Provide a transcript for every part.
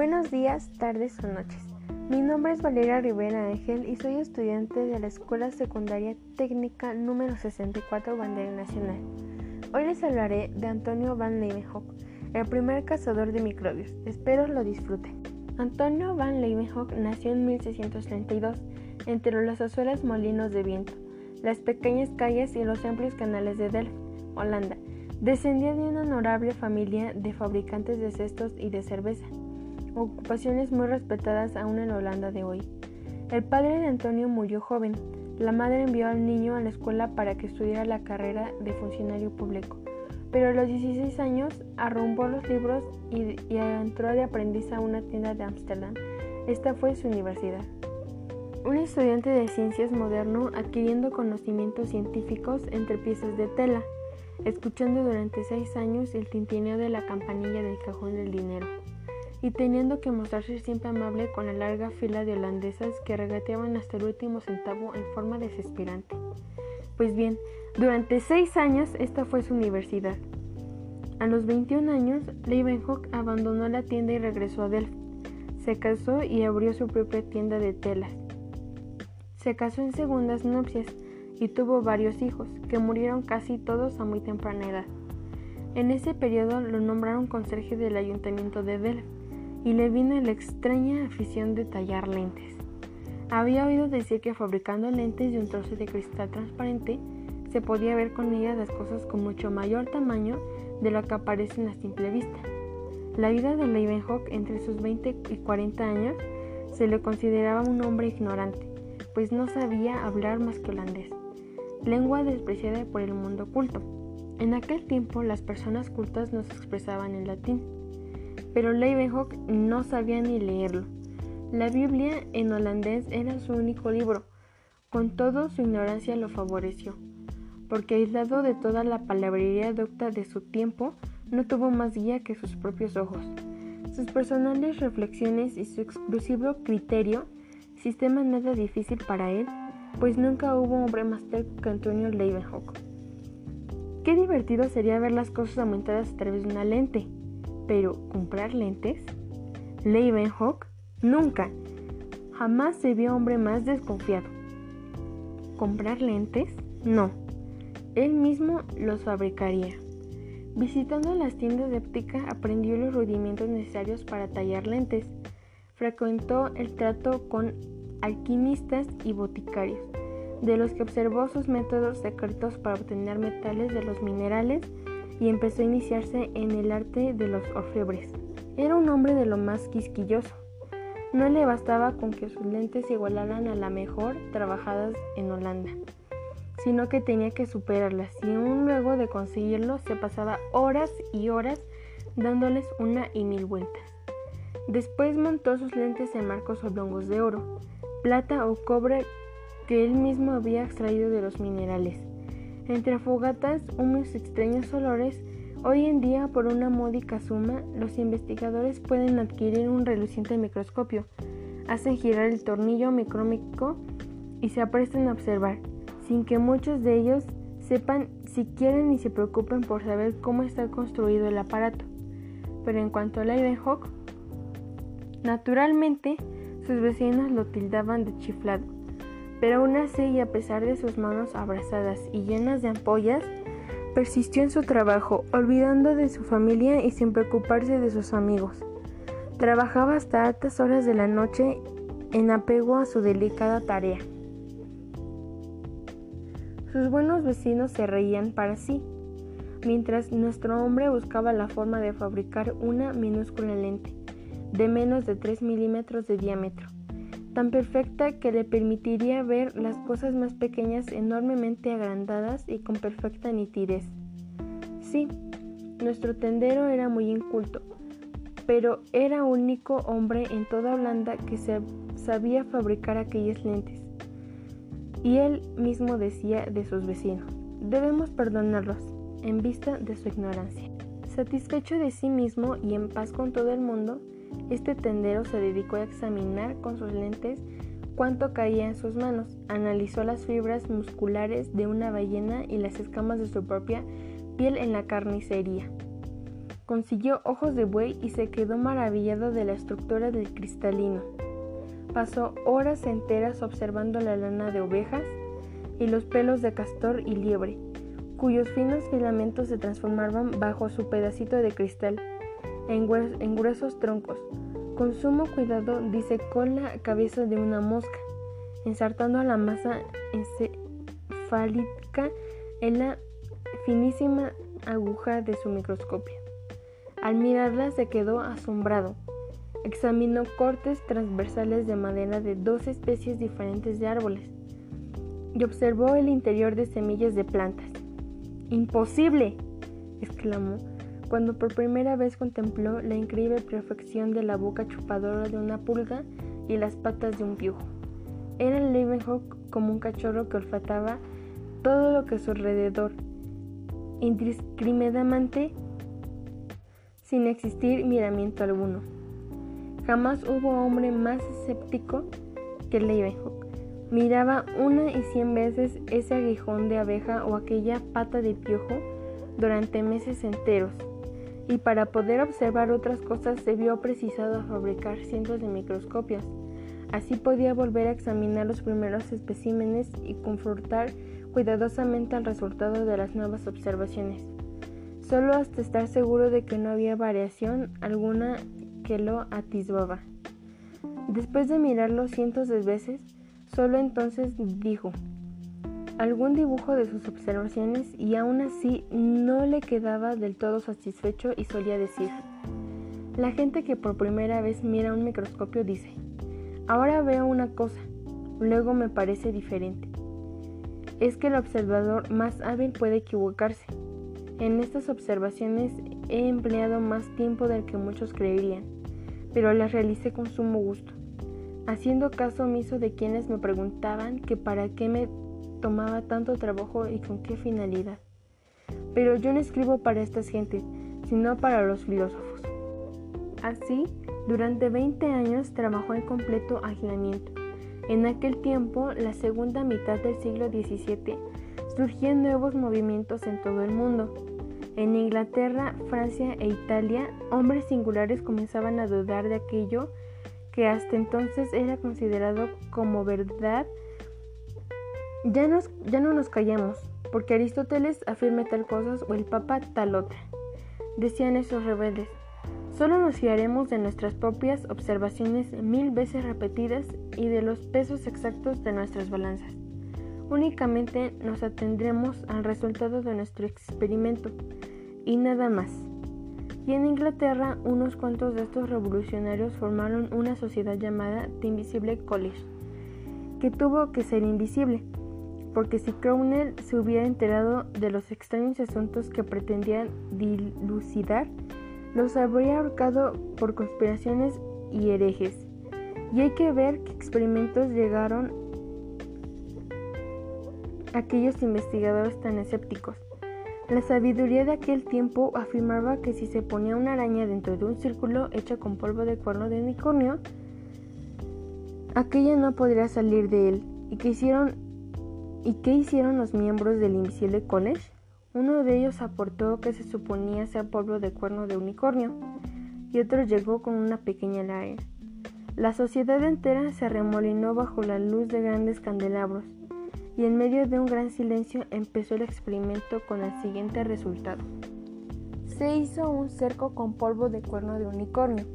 Buenos días, tardes o noches. Mi nombre es Valeria Rivera Ángel y soy estudiante de la Escuela Secundaria Técnica número 64 Bandera Nacional. Hoy les hablaré de Antonio Van Leeuwenhoek, el primer cazador de microbios. Espero lo disfruten. Antonio Van Leeuwenhoek nació en 1632 entre los azules molinos de viento, las pequeñas calles y los amplios canales de Delft, Holanda. Descendía de una honorable familia de fabricantes de cestos y de cerveza, ocupaciones muy respetadas aún en Holanda de hoy. El padre de Antonio murió joven. La madre envió al niño a la escuela para que estudiara la carrera de funcionario público, pero a los 16 años arrumbó los libros y, entró de aprendiz a una tienda de Ámsterdam. Esta fue su universidad. Un estudiante de ciencias moderno adquiriendo conocimientos científicos entre piezas de tela, escuchando durante seis años el tintineo de la campanilla del cajón del dinero, y teniendo que mostrarse siempre amable con la larga fila de holandesas que regateaban hasta el último centavo en forma desesperante. Pues bien, durante seis años esta fue su universidad. A los 21 años, Leeuwenhoek abandonó la tienda y regresó a Delft. Se casó y abrió su propia tienda de telas. Se casó en segundas nupcias y tuvo varios hijos, que murieron casi todos a muy temprana edad. En ese periodo lo nombraron conserje del ayuntamiento de Delft y le vino la extraña afición de tallar lentes. Había oído decir que fabricando lentes de un trozo de cristal transparente se podía ver con ellas las cosas con mucho mayor tamaño de lo que aparecen a simple vista. La vida de Leeuwenhoek entre sus 20 y 40 años se le consideraba un hombre ignorante, pues no sabía hablar más que holandés, lengua despreciada por el mundo culto. En aquel tiempo las personas cultas no se expresaban en latín, pero Leeuwenhoek no sabía ni leerlo. La Biblia en holandés era su único libro, con todo su ignorancia lo favoreció, porque aislado de toda la palabrería docta de su tiempo, no tuvo más guía que sus propios ojos. Sus personales reflexiones y su exclusivo criterio sistema nada difícil para él, pues nunca hubo hombre más terco que Antonio Leeuwenhoek. Qué divertido sería ver las cosas aumentadas a través de una lente, pero ¿comprar lentes? Leeuwenhoek nunca, jamás se vio hombre más desconfiado. ¿Comprar lentes? No, él mismo los fabricaría. Visitando las tiendas de óptica aprendió los rudimentos necesarios para tallar lentes frecuentó el trato con alquimistas y boticarios, de los que observó sus métodos secretos para obtener metales de los minerales y empezó a iniciarse en el arte de los orfebres. Era un hombre de lo más quisquilloso. No le bastaba con que sus lentes igualaran a la mejor trabajadas en Holanda, sino que tenía que superarlas y aún luego de conseguirlo se pasaba horas y horas dándoles una y mil vueltas. Después montó sus lentes en marcos oblongos de oro, plata o cobre que él mismo había extraído de los minerales. Entre fogatas, humos y extraños olores, hoy en día por una módica suma, los investigadores pueden adquirir un reluciente microscopio, hacen girar el tornillo micrómico y se aprestan a observar, sin que muchos de ellos sepan si quieren ni se preocupen por saber cómo está construido el aparato. Pero en cuanto a Leeuwenhoek, Naturalmente, sus vecinos lo tildaban de chiflado, pero aún así y a pesar de sus manos abrazadas y llenas de ampollas, persistió en su trabajo, olvidando de su familia y sin preocuparse de sus amigos. Trabajaba hasta altas horas de la noche en apego a su delicada tarea. Sus buenos vecinos se reían para sí, mientras nuestro hombre buscaba la forma de fabricar una minúscula lente de menos de 3 milímetros de diámetro, tan perfecta que le permitiría ver las cosas más pequeñas enormemente agrandadas y con perfecta nitidez. Sí, nuestro tendero era muy inculto, pero era único hombre en toda Holanda que sabía fabricar aquellas lentes. Y él mismo decía de sus vecinos, debemos perdonarlos en vista de su ignorancia. Satisfecho de sí mismo y en paz con todo el mundo, este tendero se dedicó a examinar con sus lentes cuánto caía en sus manos, analizó las fibras musculares de una ballena y las escamas de su propia piel en la carnicería. Consiguió ojos de buey y se quedó maravillado de la estructura del cristalino. Pasó horas enteras observando la lana de ovejas y los pelos de castor y liebre, cuyos finos filamentos se transformaban bajo su pedacito de cristal en, gruesos troncos. Con sumo cuidado disecó la cabeza de una mosca, ensartando la masa encefálica en la finísima aguja de su microscopio. Al mirarla se quedó asombrado. Examinó cortes transversales de madera de dos especies diferentes de árboles y observó el interior de semillas de plantas. ¡Imposible! exclamó cuando por primera vez contempló la increíble perfección de la boca chupadora de una pulga y las patas de un piojo. Era el Leeuwenhoek como un cachorro que olfataba todo lo que a su alrededor, indiscriminadamente, sin existir miramiento alguno. Jamás hubo hombre más escéptico que Leeuwenhoek. Miraba una y cien veces ese aguijón de abeja o aquella pata de piojo durante meses enteros, y para poder observar otras cosas se vio precisado a fabricar cientos de microscopios. Así podía volver a examinar los primeros especímenes y confrontar cuidadosamente el resultado de las nuevas observaciones, solo hasta estar seguro de que no había variación alguna que lo atisbaba. Después de mirarlo cientos de veces, solo entonces dijo algún dibujo de sus observaciones y aún así no le quedaba del todo satisfecho y solía decir, la gente que por primera vez mira un microscopio dice, ahora veo una cosa, luego me parece diferente es que el observador más hábil puede equivocarse. En estas observaciones he empleado más tiempo del que muchos creerían, pero las realicé con sumo gusto, haciendo caso omiso de quienes me preguntaban que para qué me tomaba tanto trabajo y con qué finalidad. Pero yo no escribo para estas gentes, sino para los filósofos. Así, durante 20 años trabajó en completo aislamiento en aquel tiempo, la segunda mitad del siglo XVII, surgían nuevos movimientos en todo el mundo. En Inglaterra, Francia e Italia, hombres singulares comenzaban a dudar de aquello que hasta entonces era considerado como verdad. Ya, ya no nos callamos, porque Aristóteles afirma tal cosa o el Papa tal otra, decían esos rebeldes. Solo nos fiaremos de nuestras propias observaciones mil veces repetidas y de los pesos exactos de nuestras balanzas. Únicamente nos atendremos al resultado de nuestro experimento y nada más. Y en Inglaterra unos cuantos de estos revolucionarios formaron una sociedad llamada The Invisible College, que tuvo que ser invisible, porque si Crownell se hubiera enterado de los extraños asuntos que pretendían dilucidar, los habría ahorcado por conspiraciones y herejes. Y hay que ver qué experimentos llegaron aquellos investigadores tan escépticos. La sabiduría de aquel tiempo afirmaba que si se ponía una araña dentro de un círculo hecho con polvo de cuerno de unicornio, aquella no podría salir de él. ¿Y qué hicieron, y qué hicieron los miembros del Invisible College? Uno de ellos aportó que se suponía ser polvo de cuerno de unicornio y otro llegó con una pequeña lágrima. La sociedad entera se remolinó bajo la luz de grandes candelabros y en medio de un gran silencio empezó el experimento con el siguiente resultado. Se hizo un cerco con polvo de cuerno de unicornio,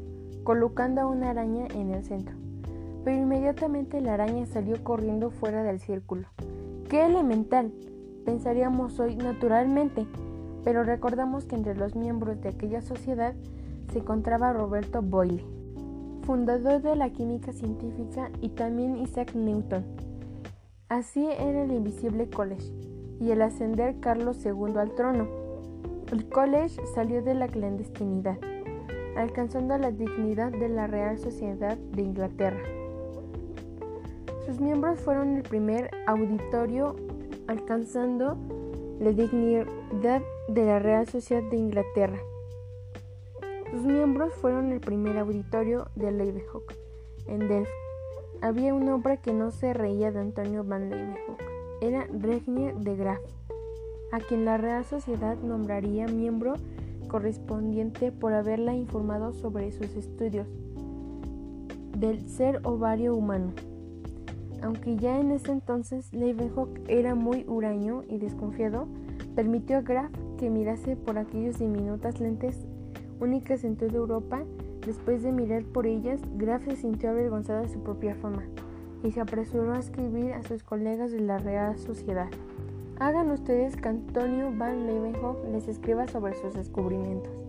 colocando a una araña en el centro, pero inmediatamente la araña salió corriendo fuera del círculo. ¡Qué elemental! pensaríamos hoy naturalmente, pero recordamos que entre los miembros de aquella sociedad se encontraba Roberto Boyle, fundador de la química científica, y también Isaac Newton. Así era el Invisible College y el ascender Carlos II al trono. El college salió de la clandestinidad, alcanzando la dignidad de la Real Sociedad de Inglaterra. Sus miembros fueron el primer auditorio alcanzando la dignidad de la Real Sociedad de Inglaterra. Sus miembros fueron el primer auditorio de Leeuwenhoek en Delft. Había un hombre que no se reía de Antonio van Leeuwenhoek. Era Regnier de Graaf, a quien la Real Sociedad nombraría miembro correspondiente por haberla informado sobre sus estudios del ser ovario humano. Aunque ya en ese entonces Leeuwenhoek era muy huraño y desconfiado, permitió a Graf que mirase por aquellas diminutas lentes únicas en toda Europa. Después de mirar por ellas, Graf se sintió avergonzado de su propia fama y se apresuró a escribir a sus colegas de la Real Sociedad. Hagan ustedes que Antonio van Leeuwenhoek les escriba sobre sus descubrimientos.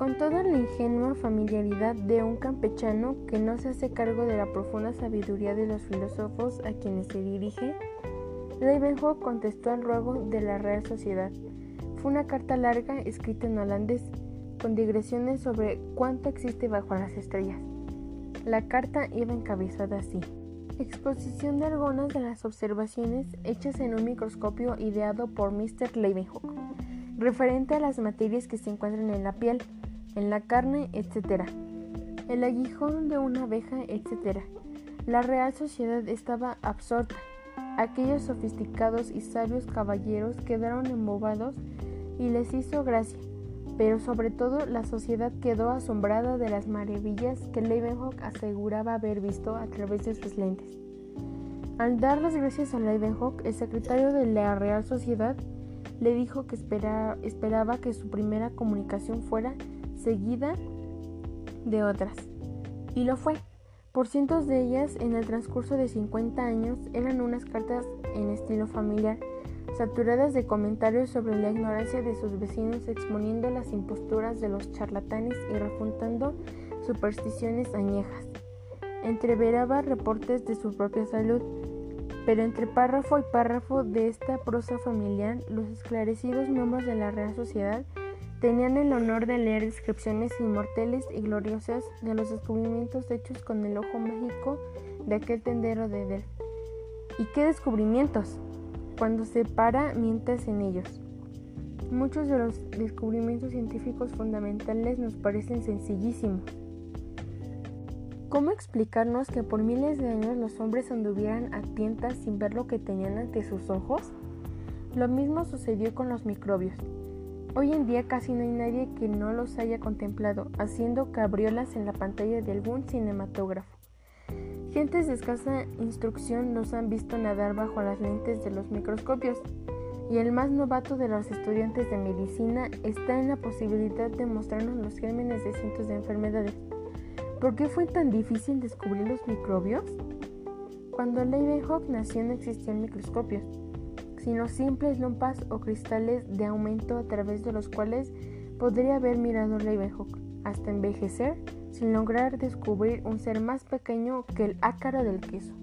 Con toda la ingenua familiaridad de un campechano que no se hace cargo de la profunda sabiduría de los filósofos a quienes se dirige, Leeuwenhoek contestó al ruego de la Real Sociedad. Fue una carta larga escrita en holandés, con digresiones sobre cuánto existe bajo las estrellas. La carta iba encabezada así. Exposición de algunas de las observaciones hechas en un microscopio ideado por Mr. Leeuwenhoek, referente a las materias que se encuentran en la piel, en la carne, etc. El aguijón de una abeja, etc. La Real Sociedad estaba absorta. Aquellos sofisticados y sabios caballeros quedaron embobados y les hizo gracia, pero sobre todo la sociedad quedó asombrada de las maravillas que Leeuwenhoek aseguraba haber visto a través de sus lentes. Al dar las gracias a Leeuwenhoek, el secretario de la Real Sociedad le dijo que esperaba que su primera comunicación fuera seguida de otras. Y lo fue. Por cientos de ellas, en el transcurso de 50 años, eran unas cartas en estilo familiar, saturadas de comentarios sobre la ignorancia de sus vecinos, exponiendo las imposturas de los charlatanes y refutando supersticiones añejas. Entreveraba reportes de su propia salud, pero entre párrafo y párrafo de esta prosa familiar, los esclarecidos miembros de la Real Sociedad Tenían el honor de leer descripciones inmortales y gloriosas de los descubrimientos hechos con el ojo mágico de aquel tendero de Delft. ¿Y qué descubrimientos? Cuando se para mientras en ellos. Muchos de los descubrimientos científicos fundamentales nos parecen sencillísimos. ¿Cómo explicarnos que por miles de años los hombres anduvieran a tientas sin ver lo que tenían ante sus ojos? Lo mismo sucedió con los microbios. Hoy en día casi no hay nadie que no los haya contemplado haciendo cabriolas en la pantalla de algún cinematógrafo. Gentes de escasa instrucción los han visto nadar bajo las lentes de los microscopios y el más novato de los estudiantes de medicina está en la posibilidad de mostrarnos los gérmenes de cientos de enfermedades. ¿Por qué fue tan difícil descubrir los microbios? Cuando Leeuwenhoek nació no existían microscopios sino simples lupas o cristales de aumento a través de los cuales podría haber mirado Leeuwenhoek hasta envejecer sin lograr descubrir un ser más pequeño que el ácaro del queso.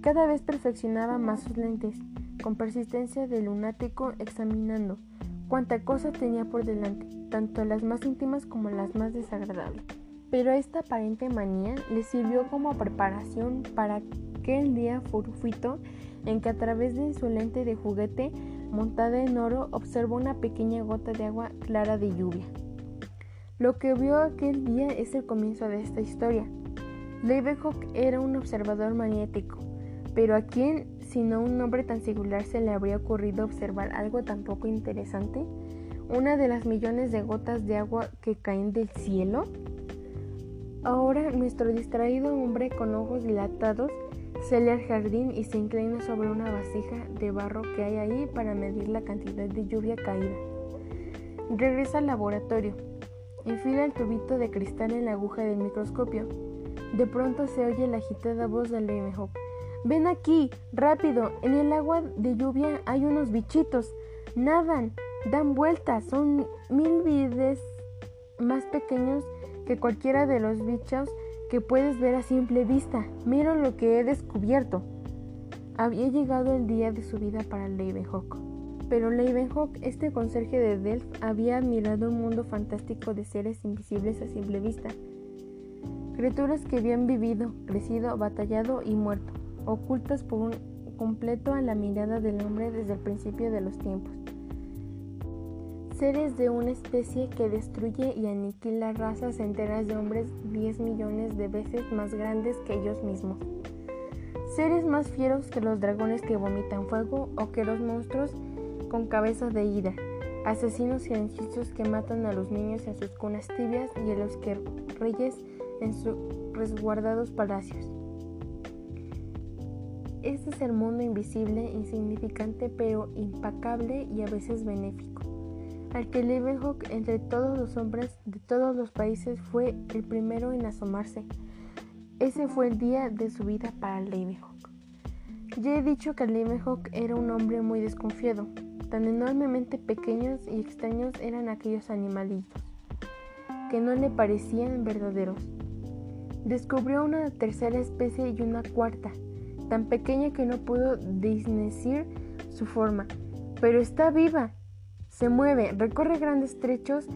Cada vez perfeccionaba más sus lentes, con persistencia de lunático examinando cuánta cosa tenía por delante, tanto las más íntimas como las más desagradables. Pero esta aparente manía le sirvió como preparación para aquel día fortuito en que a través de su lente de juguete montada en oro observó una pequeña gota de agua clara de lluvia. Lo que vio aquel día es el comienzo de esta historia. Leeuwenhoek era un observador magnético, pero ¿a quién, sino un hombre tan singular, se le habría ocurrido observar algo tan poco interesante? ¿Una de las millones de gotas de agua que caen del cielo? Ahora nuestro distraído hombre con ojos dilatados Sale al jardín y se inclina sobre una vasija de barro que hay ahí para medir la cantidad de lluvia caída. Regresa al laboratorio. Enfila el tubito de cristal en la aguja del microscopio. De pronto se oye la agitada voz de Leeuwenhoek. Ven aquí, rápido. En el agua de lluvia hay unos bichitos. Nadan, dan vueltas. Son mil veces más pequeños que cualquiera de los bichos que puedes ver a simple vista. Mira lo que he descubierto. Había llegado el día de su vida para Leeuwenhoek. Pero Leeuwenhoek, este conserje de Delft, había admirado un mundo fantástico de seres invisibles a simple vista. Criaturas que habían vivido, crecido, batallado y muerto, ocultas por un completo a la mirada del hombre desde el principio de los tiempos seres de una especie que destruye y aniquila razas enteras de hombres 10 millones de veces más grandes que ellos mismos. Seres más fieros que los dragones que vomitan fuego o que los monstruos con cabeza de ira. asesinos silenciosos que matan a los niños en sus cunas tibias y a los que reyes en sus resguardados palacios. Este es el mundo invisible, insignificante pero impacable y a veces benéfico, al que Leeuwenhoek entre todos los hombres de todos los países fue el primero en asomarse. Ese fue el día de su vida para Leeuwenhoek. Ya he dicho que Leeuwenhoek era un hombre muy desconfiado, tan enormemente pequeños y extraños eran aquellos animalitos, que no le parecían verdaderos. Descubrió una tercera especie y una cuarta, tan pequeña que no pudo discernir su forma, pero está viva, se mueve, recorre grandes trechos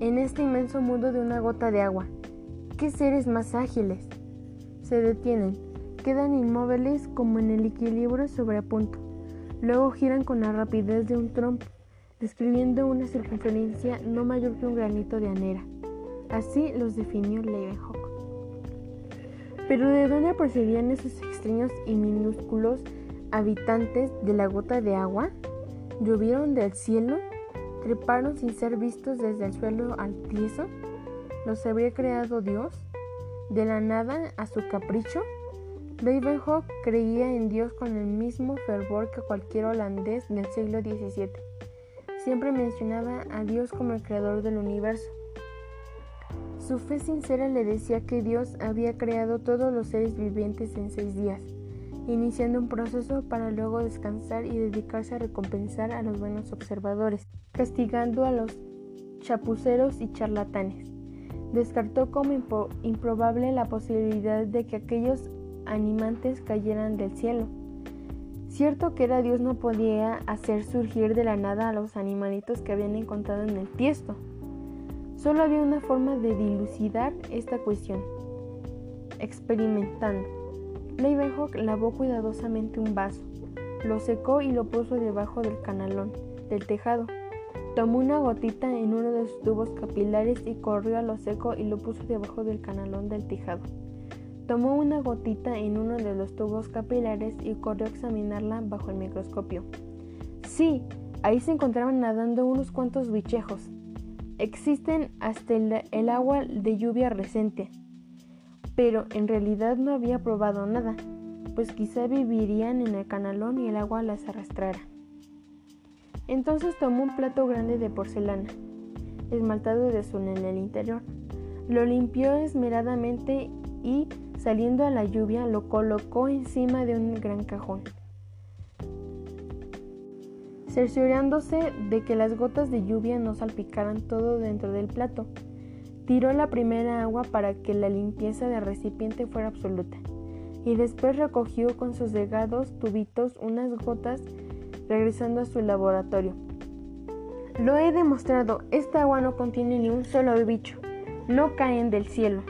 en este inmenso mundo de una gota de agua. ¿Qué seres más ágiles? Se detienen, quedan inmóviles como en el equilibrio sobre punto. Luego giran con la rapidez de un trompo, describiendo una circunferencia no mayor que un granito de anera. Así los definió Leeuwenhoek. Pero ¿de dónde procedían esos extraños y minúsculos habitantes de la gota de agua? ¿Llovieron del cielo? ¿Treparon sin ser vistos desde el suelo al tieso? ¿Los habría creado Dios? ¿De la nada a su capricho? Leeuwenhoek creía en Dios con el mismo fervor que cualquier holandés del siglo XVII. Siempre mencionaba a Dios como el creador del universo. Su fe sincera le decía que Dios había creado todos los seres vivientes en seis días, iniciando un proceso para luego descansar y dedicarse a recompensar a los buenos observadores, castigando a los chapuceros y charlatanes. Descartó como improbable la posibilidad de que aquellos animantes cayeran del cielo. Cierto que era Dios no podía hacer surgir de la nada a los animalitos que habían encontrado en el tiesto. Solo había una forma de dilucidar esta cuestión, experimentando. Leeuwenhoek lavó cuidadosamente un vaso, lo secó y lo puso debajo del canalón del tejado. Tomó una gotita en uno de sus tubos capilares y corrió a lo seco y lo puso debajo del canalón del tejado. Tomó una gotita en uno de los tubos capilares y corrió a examinarla bajo el microscopio. Sí, ahí se encontraban nadando unos cuantos bichejos. Existen hasta el, agua de lluvia reciente, pero en realidad no había probado nada, pues quizá vivirían en el canalón y el agua las arrastrara. Entonces tomó un plato grande de porcelana, esmaltado de azul en el interior, lo limpió esmeradamente y, saliendo a la lluvia, lo colocó encima de un gran cajón cerciorándose de que las gotas de lluvia no salpicaran todo dentro del plato. Tiró la primera agua para que la limpieza del recipiente fuera absoluta, y después recogió con sus delgados tubitos unas gotas regresando a su laboratorio. Lo he demostrado, esta agua no contiene ni un solo bicho, no caen del cielo.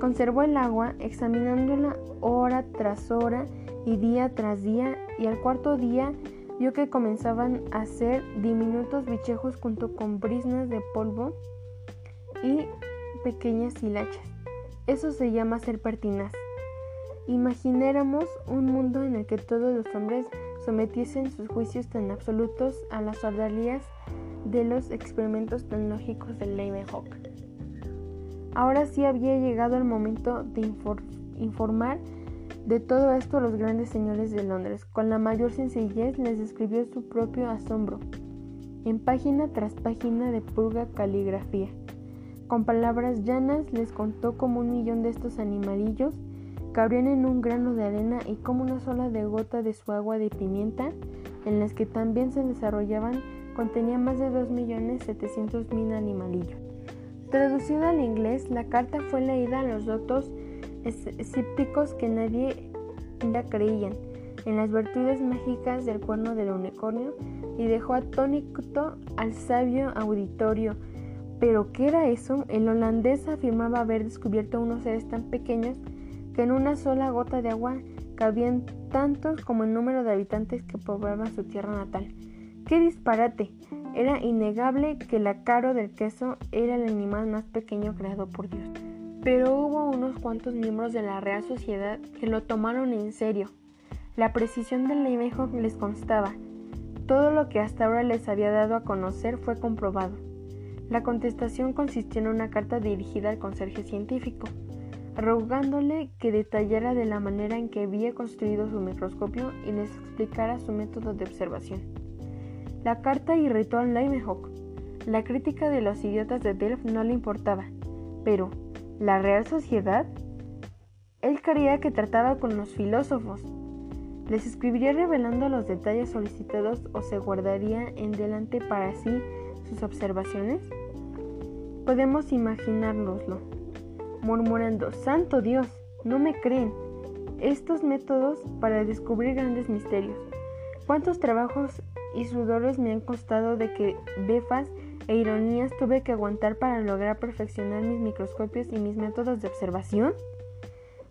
Conservó el agua examinándola hora tras hora y día tras día y al cuarto día vio que comenzaban a ser diminutos bichejos junto con brisnas de polvo y pequeñas hilachas. Eso se llama ser pertinaz. Imagináramos un mundo en el que todos los hombres sometiesen sus juicios tan absolutos a las ordalías de los experimentos tecnológicos de Leeuwenhoek. Ahora sí había llegado el momento de informar de todo esto los grandes señores de Londres, con la mayor sencillez, les describió su propio asombro, en página tras página de purga caligrafía. Con palabras llanas les contó cómo un millón de estos animalillos cabrían en un grano de arena y como una sola de gota de su agua de pimienta, en las que también se desarrollaban, contenía más de 2.700.000 animalillos. Traducida al inglés, la carta fue leída a los doctos escépticos que nadie la creían en las virtudes mágicas del cuerno del unicornio y dejó atónito al sabio auditorio. ¿Pero qué era eso? El holandés afirmaba haber descubierto unos seres tan pequeños que en una sola gota de agua cabían tantos como el número de habitantes que poblaban su tierra natal. ¡Qué disparate! Era innegable que la caro del queso era el animal más pequeño creado por Dios pero hubo unos cuantos miembros de la Real Sociedad que lo tomaron en serio. La precisión del Leeuwenhoek les constaba, todo lo que hasta ahora les había dado a conocer fue comprobado. La contestación consistió en una carta dirigida al conserje científico, rogándole que detallara de la manera en que había construido su microscopio y les explicara su método de observación. La carta irritó a Leeuwenhoek. La crítica de los idiotas de Delft no le importaba, pero ¿la Real Sociedad? Él creía que trataba con los filósofos. ¿Les escribiría revelando los detalles solicitados o se guardaría en delante para sí sus observaciones? Podemos imaginárnoslo, murmurando, Santo Dios, no me creen. Estos métodos para descubrir grandes misterios. ¿Cuántos trabajos y sudores me han costado de que befas e ironías tuve que aguantar para lograr perfeccionar mis microscopios y mis métodos de observación?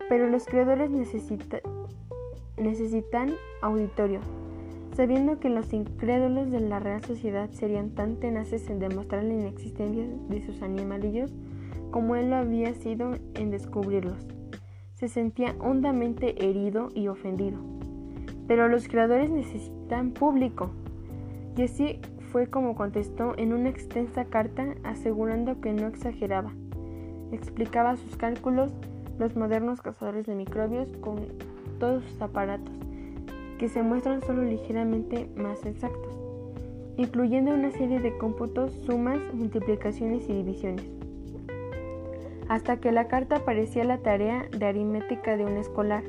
Pero los creadores necesitan auditorio, sabiendo que los incrédulos de la Real Sociedad serían tan tenaces en demostrar la inexistencia de sus animalillos como él lo había sido en descubrirlos. Se sentía hondamente herido y ofendido. Pero los creadores necesitan público. Y así fue como contestó en una extensa carta asegurando que no exageraba. Explicaba sus cálculos los modernos cazadores de microbios con todos sus aparatos, que se muestran solo ligeramente más exactos, incluyendo una serie de cómputos, sumas, multiplicaciones y divisiones. Hasta que la carta parecía la tarea de aritmética de un escolar,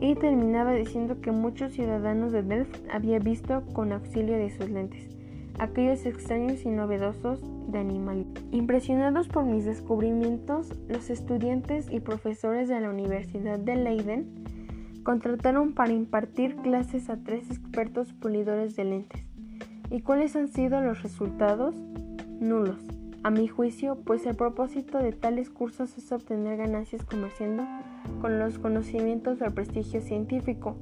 y terminaba diciendo que muchos ciudadanos de Delft había visto con auxilio de sus lentes aquellos extraños y novedosos de animales. Impresionados por mis descubrimientos, los estudiantes y profesores de la Universidad de Leiden contrataron para impartir clases a tres expertos pulidores de lentes. ¿Y cuáles han sido los resultados? Nulos, a mi juicio, pues el propósito de tales cursos es obtener ganancias comerciando con los conocimientos del prestigio científico,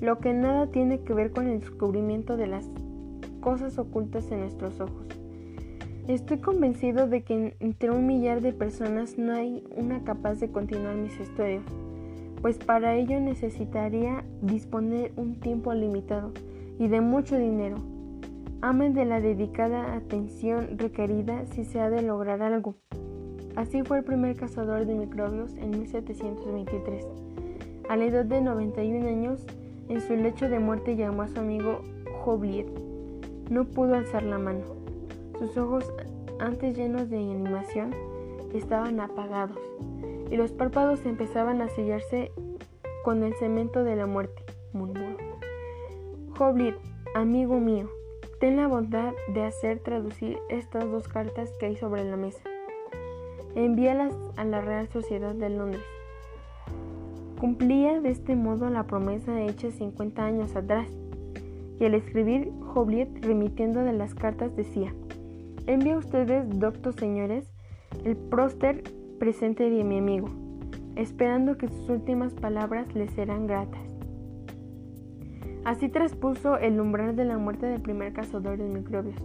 lo que nada tiene que ver con el descubrimiento de las cosas ocultas en nuestros ojos. Estoy convencido de que entre un millar de personas no hay una capaz de continuar mis estudios, pues para ello necesitaría disponer un tiempo limitado y de mucho dinero. Amen de la dedicada atención requerida si se ha de lograr algo. Así fue el primer cazador de microbios en 1723. A la edad de 91 años, en su lecho de muerte llamó a su amigo Jobliet. No pudo alzar la mano. Sus ojos, antes llenos de animación, estaban apagados y los párpados empezaban a sellarse con el cemento de la muerte, murmuró. Jobliet, amigo mío, ten la bondad de hacer traducir estas dos cartas que hay sobre la mesa envíalas a la Real Sociedad de Londres. Cumplía de este modo la promesa hecha 50 años atrás, y al escribir Jobliet remitiendo de las cartas decía, envía ustedes, doctos señores, el próster presente de mi amigo, esperando que sus últimas palabras les serán gratas. Así traspuso el umbral de la muerte del primer cazador de microbios.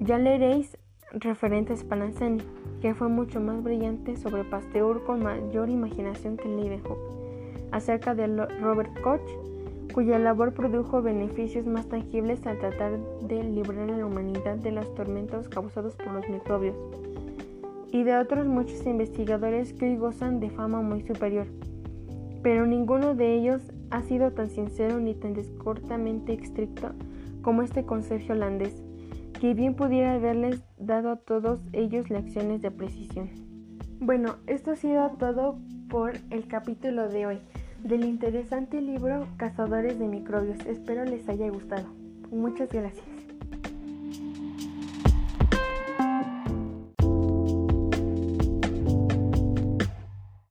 Ya leeréis referente a Spallanzani, que fue mucho más brillante sobre Pasteur con mayor imaginación que Leeuwenhoek, acerca de Robert Koch, cuya labor produjo beneficios más tangibles al tratar de librar a la humanidad de los tormentos causados por los microbios, y de otros muchos investigadores que hoy gozan de fama muy superior, pero ninguno de ellos ha sido tan sincero ni tan descortamente estricto como este conserje holandés que bien pudiera haberles dado a todos ellos lecciones de precisión. Bueno, esto ha sido todo por el capítulo de hoy del interesante libro Cazadores de Microbios. Espero les haya gustado. Muchas gracias.